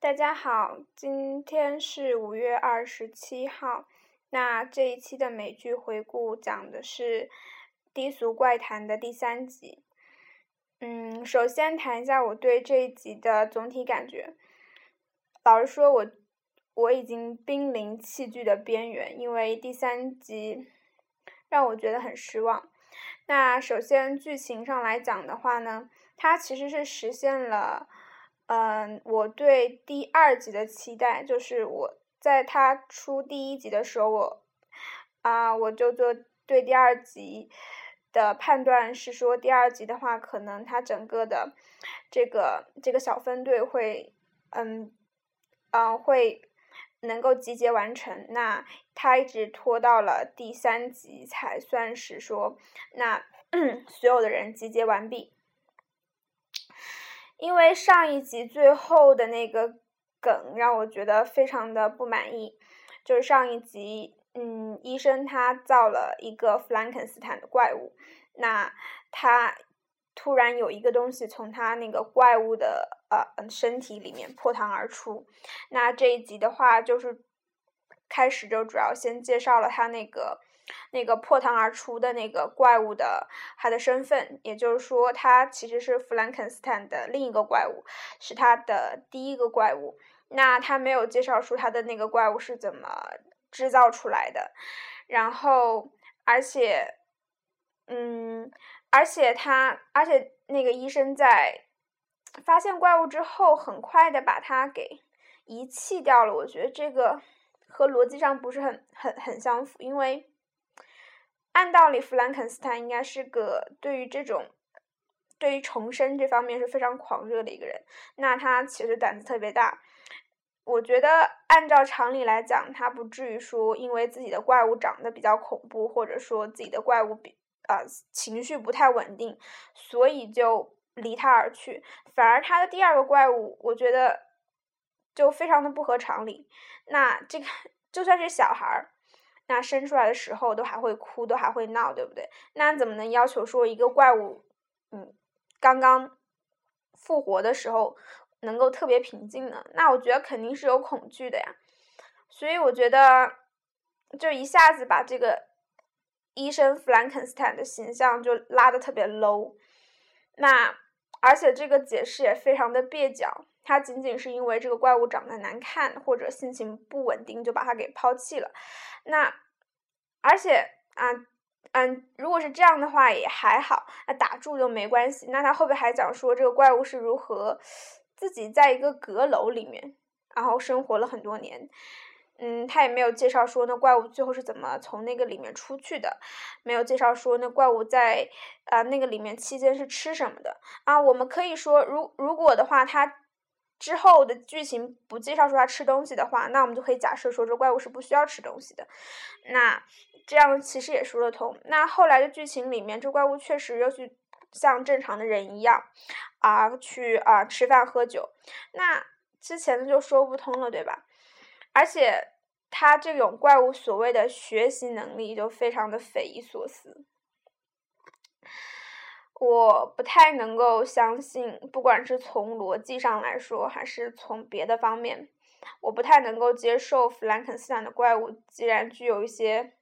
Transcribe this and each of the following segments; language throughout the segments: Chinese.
大家好，今天是五月二十七号。那这一期的美剧回顾讲的是《低俗怪谈》的第三集。嗯，首先谈一下我对这一集的总体感觉。老实说，我我已经濒临弃剧的边缘，因为第三集让我觉得很失望。那首先剧情上来讲的话呢，它其实是实现了，嗯，我对第二集的期待，就是我在他出第一集的时候，我啊，我就做对第二集的判断是说，第二集的话，可能他整个的这个这个小分队会，嗯，嗯，会。能够集结完成，那他一直拖到了第三集才算是说，那 所有的人集结完毕。因为上一集最后的那个梗让我觉得非常的不满意，就是上一集，嗯，医生他造了一个弗兰肯斯坦的怪物，那他。突然有一个东西从他那个怪物的呃身体里面破膛而出，那这一集的话就是开始就主要先介绍了他那个那个破膛而出的那个怪物的他的身份，也就是说他其实是弗兰肯斯坦的另一个怪物，是他的第一个怪物。那他没有介绍出他的那个怪物是怎么制造出来的，然后而且嗯。而且他，而且那个医生在发现怪物之后，很快的把它给遗弃掉了。我觉得这个和逻辑上不是很很很相符，因为按道理弗兰肯斯坦应该是个对于这种对于重生这方面是非常狂热的一个人。那他其实胆子特别大。我觉得按照常理来讲，他不至于说因为自己的怪物长得比较恐怖，或者说自己的怪物比。啊，情绪不太稳定，所以就离他而去。反而他的第二个怪物，我觉得就非常的不合常理。那这个就算是小孩儿，那生出来的时候都还会哭，都还会闹，对不对？那怎么能要求说一个怪物，嗯，刚刚复活的时候能够特别平静呢？那我觉得肯定是有恐惧的呀。所以我觉得，就一下子把这个。医生弗兰肯斯坦的形象就拉的特别 low，那而且这个解释也非常的蹩脚，他仅仅是因为这个怪物长得难看或者心情不稳定就把他给抛弃了，那而且啊嗯，如果是这样的话也还好，那打住就没关系。那他后边还讲说这个怪物是如何自己在一个阁楼里面，然后生活了很多年。嗯，他也没有介绍说那怪物最后是怎么从那个里面出去的，没有介绍说那怪物在啊那个里面期间是吃什么的啊。我们可以说，如如果的话，他之后的剧情不介绍说他吃东西的话，那我们就可以假设说这怪物是不需要吃东西的。那这样其实也说得通。那后来的剧情里面，这怪物确实又去像正常的人一样啊去啊吃饭喝酒，那之前的就说不通了，对吧？而且，他这种怪物所谓的学习能力就非常的匪夷所思，我不太能够相信，不管是从逻辑上来说，还是从别的方面，我不太能够接受弗兰肯斯坦的怪物既然具有一些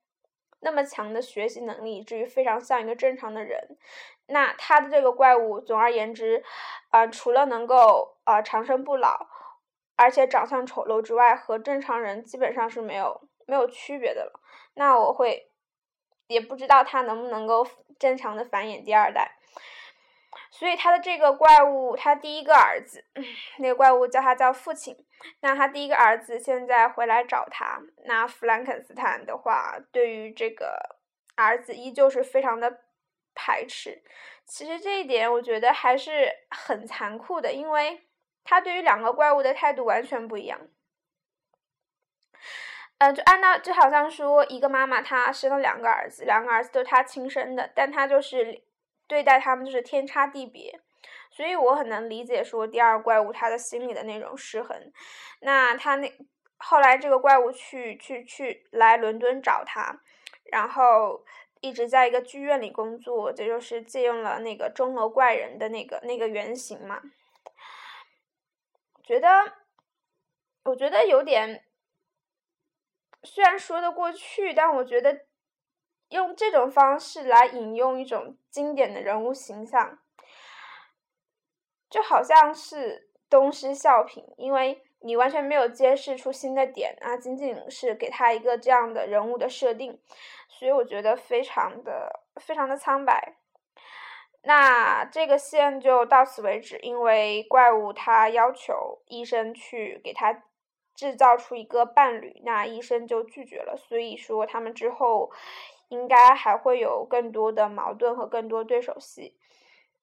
那么强的学习能力，以至于非常像一个正常的人，那他的这个怪物，总而言之，啊，除了能够啊长生不老。而且长相丑陋之外，和正常人基本上是没有没有区别的了。那我会也不知道他能不能够正常的繁衍第二代。所以他的这个怪物，他第一个儿子，那个怪物叫他叫父亲。那他第一个儿子现在回来找他，那弗兰肯斯坦的话，对于这个儿子依旧是非常的排斥。其实这一点我觉得还是很残酷的，因为。他对于两个怪物的态度完全不一样，嗯，就按照就好像说一个妈妈她生了两个儿子，两个儿子都是她亲生的，但她就是对待他们就是天差地别，所以我很能理解说第二怪物他的心里的那种失衡。那他那后来这个怪物去去去来伦敦找他，然后一直在一个剧院里工作，这就是借用了那个钟楼怪人的那个那个原型嘛。觉得我觉得有点，虽然说得过去，但我觉得用这种方式来引用一种经典的人物形象，就好像是东施效颦，因为你完全没有揭示出新的点啊，仅仅是给他一个这样的人物的设定，所以我觉得非常的非常的苍白。那这个线就到此为止，因为怪物他要求医生去给他制造出一个伴侣，那医生就拒绝了。所以说他们之后应该还会有更多的矛盾和更多对手戏。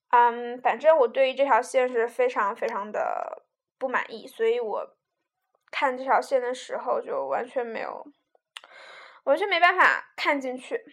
嗯，反正我对于这条线是非常非常的不满意，所以我看这条线的时候就完全没有，完全没办法看进去。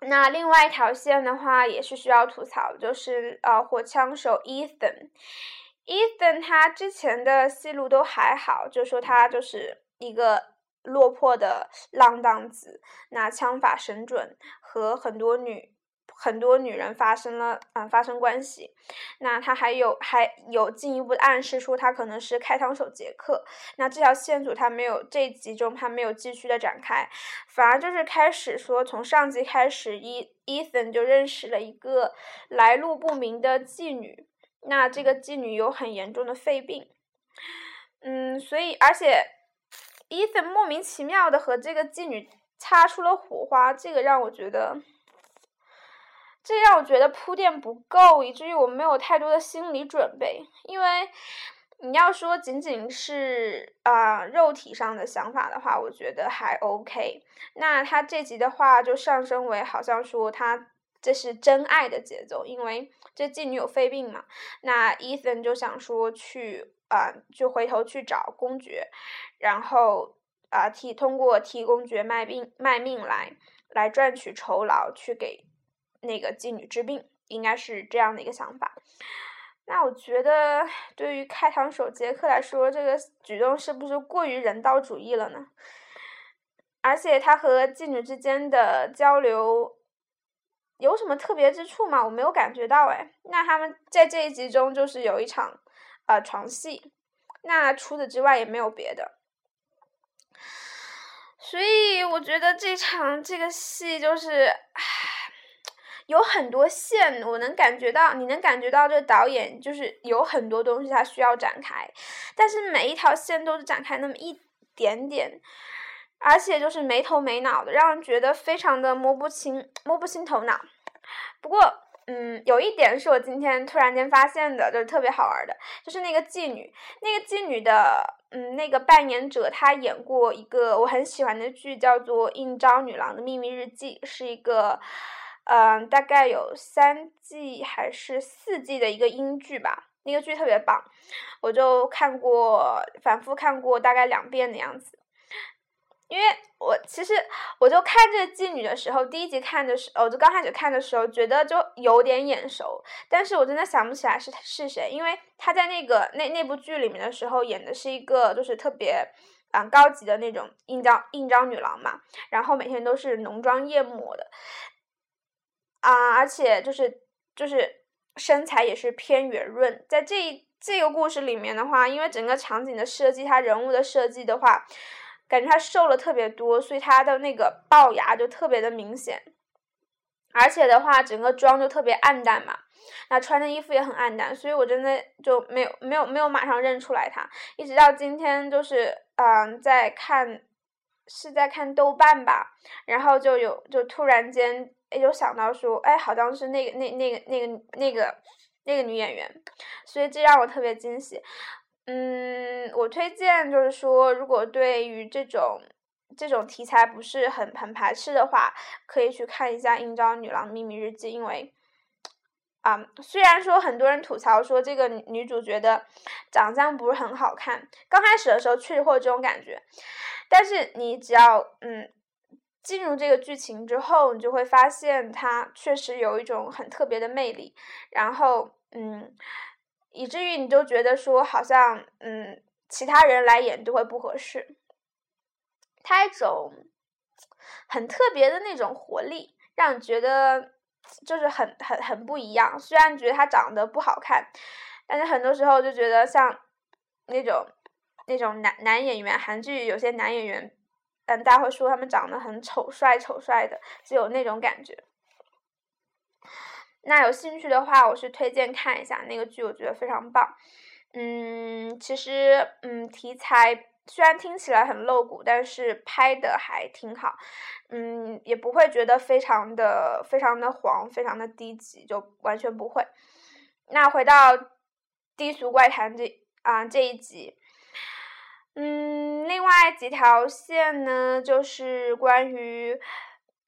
那另外一条线的话也是需要吐槽，就是呃火枪手 Ethan，Ethan 他之前的戏路都还好，就说他就是一个落魄的浪荡子，那枪法神准，和很多女。很多女人发生了，嗯，发生关系。那他还有还有进一步暗示说他可能是开膛手杰克。那这条线索他没有这集中他没有继续的展开，反而就是开始说从上集开始，伊伊森就认识了一个来路不明的妓女。那这个妓女有很严重的肺病，嗯，所以而且伊森莫名其妙的和这个妓女擦出了火花，这个让我觉得。这让我觉得铺垫不够，以至于我没有太多的心理准备。因为你要说仅仅是啊肉体上的想法的话，我觉得还 OK。那他这集的话就上升为好像说他这是真爱的节奏，因为这妓女有肺病嘛。那 Ethan 就想说去啊，就回头去找公爵，然后啊替通过替公爵卖命卖命来来赚取酬劳，去给。那个妓女治病，应该是这样的一个想法。那我觉得，对于开膛手杰克来说，这个举动是不是过于人道主义了呢？而且他和妓女之间的交流有什么特别之处吗？我没有感觉到哎。那他们在这一集中就是有一场呃床戏，那除此之外也没有别的。所以我觉得这场这个戏就是，唉。有很多线，我能感觉到，你能感觉到这导演就是有很多东西他需要展开，但是每一条线都是展开那么一点点，而且就是没头没脑的，让人觉得非常的摸不清摸不清头脑。不过，嗯，有一点是我今天突然间发现的，就是特别好玩的，就是那个妓女，那个妓女的，嗯，那个扮演者她演过一个我很喜欢的剧，叫做《应招女郎的秘密日记》，是一个。嗯，大概有三季还是四季的一个英剧吧，那个剧特别棒，我就看过，反复看过大概两遍的样子。因为我其实我就看这妓女的时候，第一集看的时候，我就刚开始看的时候觉得就有点眼熟，但是我真的想不起来是是谁，因为她在那个那那部剧里面的时候演的是一个就是特别嗯高级的那种应招应招女郎嘛，然后每天都是浓妆艳抹的。啊，而且就是就是身材也是偏圆润，在这一这个故事里面的话，因为整个场景的设计，她人物的设计的话，感觉他瘦了特别多，所以他的那个龅牙就特别的明显，而且的话，整个妆就特别暗淡嘛，那穿的衣服也很暗淡，所以我真的就没有没有没有马上认出来他，一直到今天就是嗯在看是在看豆瓣吧，然后就有就突然间。哎，就想到说，哎，好像是那个、那、那个、那个、那个、那个女演员，所以这让我特别惊喜。嗯，我推荐就是说，如果对于这种这种题材不是很很排斥的话，可以去看一下《应招女郎秘密日记》，因为啊，虽然说很多人吐槽说这个女主角的长相不是很好看，刚开始的时候确实会有这种感觉，但是你只要嗯。进入这个剧情之后，你就会发现它确实有一种很特别的魅力，然后嗯，以至于你就觉得说好像嗯其他人来演就会不合适。他一种很特别的那种活力，让你觉得就是很很很不一样。虽然觉得他长得不好看，但是很多时候就觉得像那种那种男男演员，韩剧有些男演员，嗯，大家会说他们长得很丑帅丑帅的，就有那种感觉。那有兴趣的话，我是推荐看一下那个剧，我觉得非常棒。嗯，其实嗯，题材虽然听起来很露骨，但是拍的还挺好。嗯，也不会觉得非常的非常的黄，非常的低级，就完全不会。那回到低俗怪谈这啊这一集，嗯，另外几条线呢，就是关于。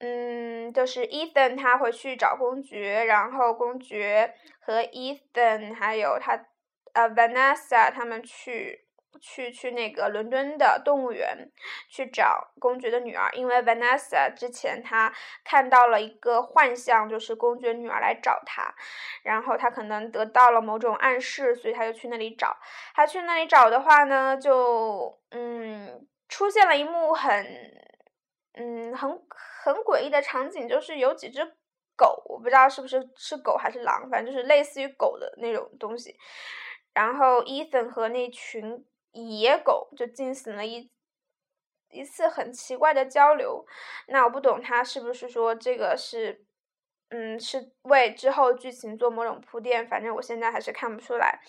嗯，就是 Ethan 他回去找公爵，然后公爵和 Ethan 还有他呃 Vanessa 他们去去去那个伦敦的动物园去找公爵的女儿，因为 Vanessa 之前他看到了一个幻象，就是公爵女儿来找他，然后他可能得到了某种暗示，所以他就去那里找。他去那里找的话呢，就嗯出现了一幕很嗯很。很诡异的场景就是有几只狗，我不知道是不是是狗还是狼，反正就是类似于狗的那种东西。然后伊森和那群野狗就进行了一一次很奇怪的交流。那我不懂他是不是说这个是。嗯，是为之后剧情做某种铺垫，反正我现在还是看不出来。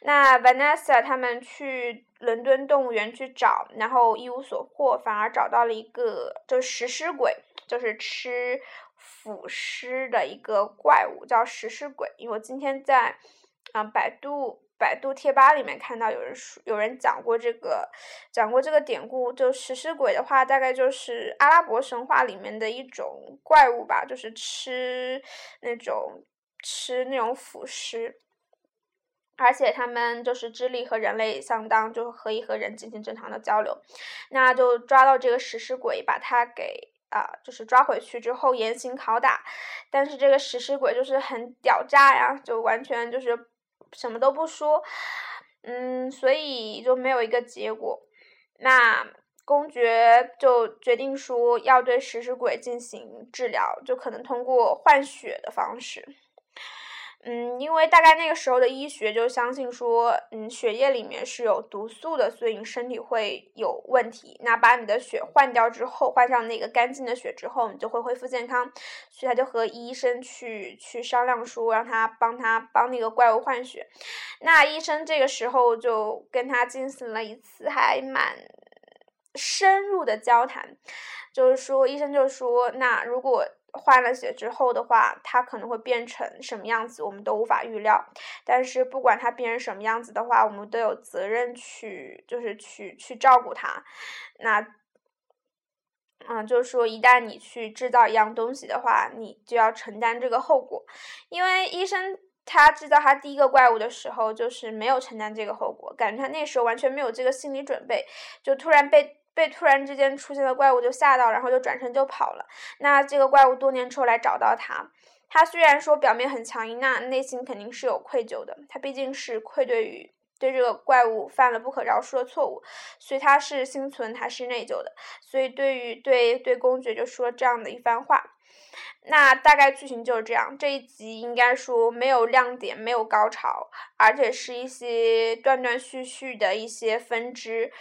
那 Vanessa 他们去伦敦动物园去找，然后一无所获，反而找到了一个就食尸鬼，就是吃腐尸的一个怪物，叫食尸鬼。因为我今天在嗯百度。百度贴吧里面看到有人说，有人讲过这个，讲过这个典故。就食尸鬼的话，大概就是阿拉伯神话里面的一种怪物吧，就是吃那种吃那种腐尸，而且他们就是智力和人类相当，就可以和人进行正常的交流。那就抓到这个食尸鬼，把他给啊，就是抓回去之后严刑拷打。但是这个食尸鬼就是很屌炸呀，就完全就是。什么都不说，嗯，所以就没有一个结果。那公爵就决定说要对食尸鬼进行治疗，就可能通过换血的方式。嗯，因为大概那个时候的医学就相信说，嗯，血液里面是有毒素的，所以你身体会有问题。那把你的血换掉之后，换上那个干净的血之后，你就会恢复健康。所以他就和医生去去商量说，让他帮他帮那个怪物换血。那医生这个时候就跟他进行了一次还蛮深入的交谈，就是说，医生就说，那如果。换了血之后的话，它可能会变成什么样子，我们都无法预料。但是不管它变成什么样子的话，我们都有责任去，就是去去照顾它。那，嗯，就是说，一旦你去制造一样东西的话，你就要承担这个后果。因为医生他制造他第一个怪物的时候，就是没有承担这个后果，感觉他那时候完全没有这个心理准备，就突然被。被突然之间出现的怪物就吓到，然后就转身就跑了。那这个怪物多年之后来找到他，他虽然说表面很强硬，那内心肯定是有愧疚的。他毕竟是愧对于对这个怪物犯了不可饶恕的错误，所以他是心存还是内疚的。所以对于对对公爵就说这样的一番话。那大概剧情就是这样。这一集应该说没有亮点，没有高潮，而且是一些断断续续的一些分支。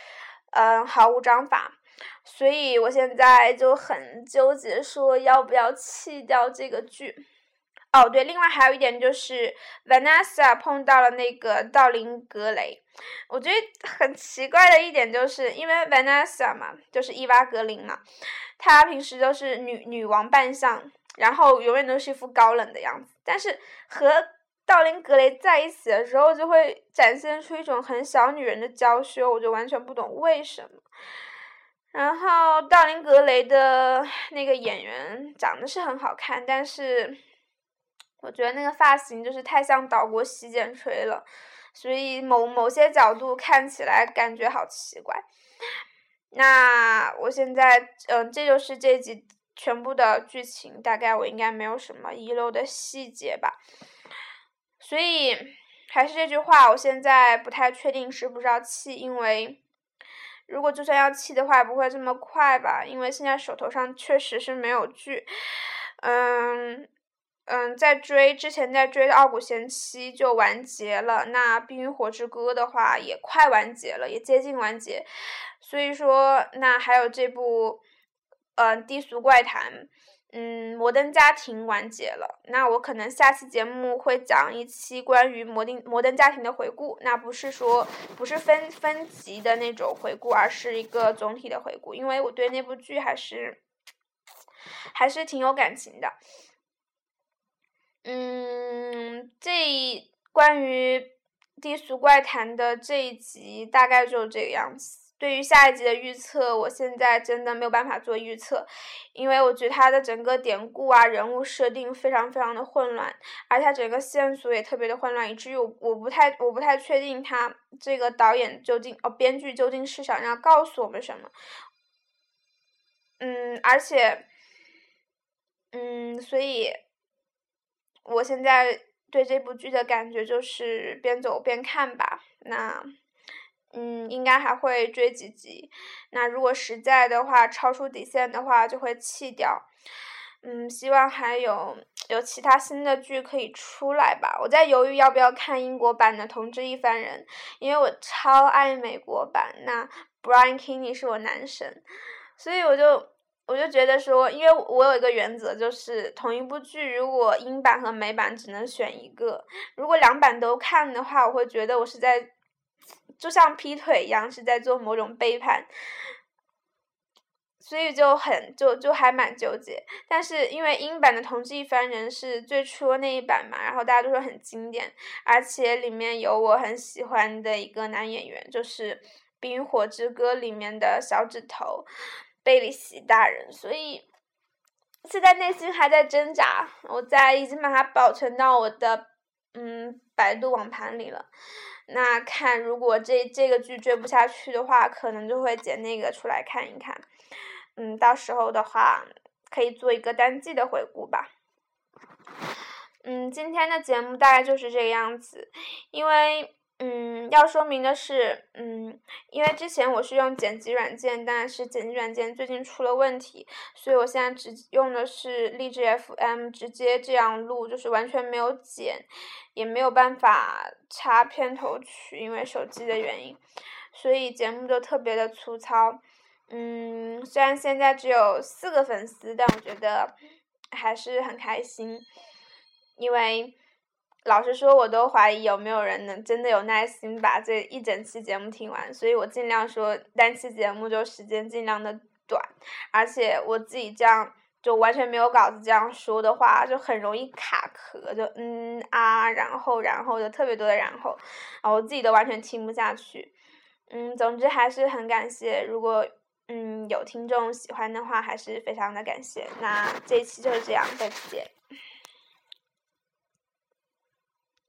嗯，毫无章法，所以我现在就很纠结，说要不要弃掉这个剧。哦，对，另外还有一点就是 Vanessa 碰到了那个道林格雷，我觉得很奇怪的一点就是，因为 Vanessa 嘛，就是伊娃格林嘛，她平时都是女女王扮相，然后永远都是一副高冷的样子，但是和道林格雷在一起的时候，就会展现出一种很小女人的娇羞，我就完全不懂为什么。然后道林格雷的那个演员长得是很好看，但是我觉得那个发型就是太像岛国洗剪吹了，所以某某些角度看起来感觉好奇怪。那我现在，嗯，这就是这集全部的剧情，大概我应该没有什么遗漏的细节吧。所以还是这句话，我现在不太确定是不是要弃，因为如果就算要弃的话，也不会这么快吧，因为现在手头上确实是没有剧，嗯，嗯，在追之前在追《傲骨贤妻》就完结了，那《冰与火之歌》的话也快完结了，也接近完结，所以说那还有这部，呃，《低俗怪谈》，嗯，《摩登家庭》完结了，那我可能下期节目会讲一期关于《摩登摩登家庭》的回顾，那不是说不是分分级的那种回顾，而是一个总体的回顾，因为我对那部剧还是还是挺有感情的。嗯，这关于低俗怪谈的这一集大概就这个样子。对于下一集的预测，我现在真的没有办法做预测，因为我觉得它的整个典故啊、人物设定非常非常的混乱，而且整个线索也特别的混乱，以至于我我不太我不太确定他这个导演究竟哦编剧究竟是想要告诉我们什么。嗯，而且，嗯，所以。我现在对这部剧的感觉就是边走边看吧。那，嗯，应该还会追几集。那如果实在的话超出底线的话，就会弃掉。嗯，希望还有有其他新的剧可以出来吧。我在犹豫要不要看英国版的《同志一番人》，因为我超爱美国版。那 Brian Kinney 是我男神，所以我就。我就觉得说，因为我有一个原则，就是同一部剧，如果英版和美版只能选一个，如果两版都看的话，我会觉得我是在，就像劈腿一样，是在做某种背叛，所以就很就就还蛮纠结。但是因为英版的《同济一番人》是最初那一版嘛，然后大家都说很经典，而且里面有我很喜欢的一个男演员，就是《冰与火之歌》里面的小指头。贝里希大人，所以现在内心还在挣扎。我在已经把它保存到我的嗯百度网盘里了。那看如果这这个剧追不下去的话，可能就会剪那个出来看一看。嗯，到时候的话可以做一个单季的回顾吧。嗯，今天的节目大概就是这个样子，因为。嗯，要说明的是，嗯，因为之前我是用剪辑软件，但是剪辑软件最近出了问题，所以我现在只用的是荔枝 FM，直接这样录，就是完全没有剪，也没有办法插片头曲，因为手机的原因，所以节目就特别的粗糙。嗯，虽然现在只有四个粉丝，但我觉得还是很开心，因为。老实说，我都怀疑有没有人能真的有耐心把这一整期节目听完，所以我尽量说单期节目就时间尽量的短，而且我自己这样就完全没有稿子这样说的话，就很容易卡壳，就嗯啊，然后然后就特别多的然后，啊我自己都完全听不下去，嗯，总之还是很感谢，如果嗯有听众喜欢的话，还是非常的感谢，那这一期就是这样，再见。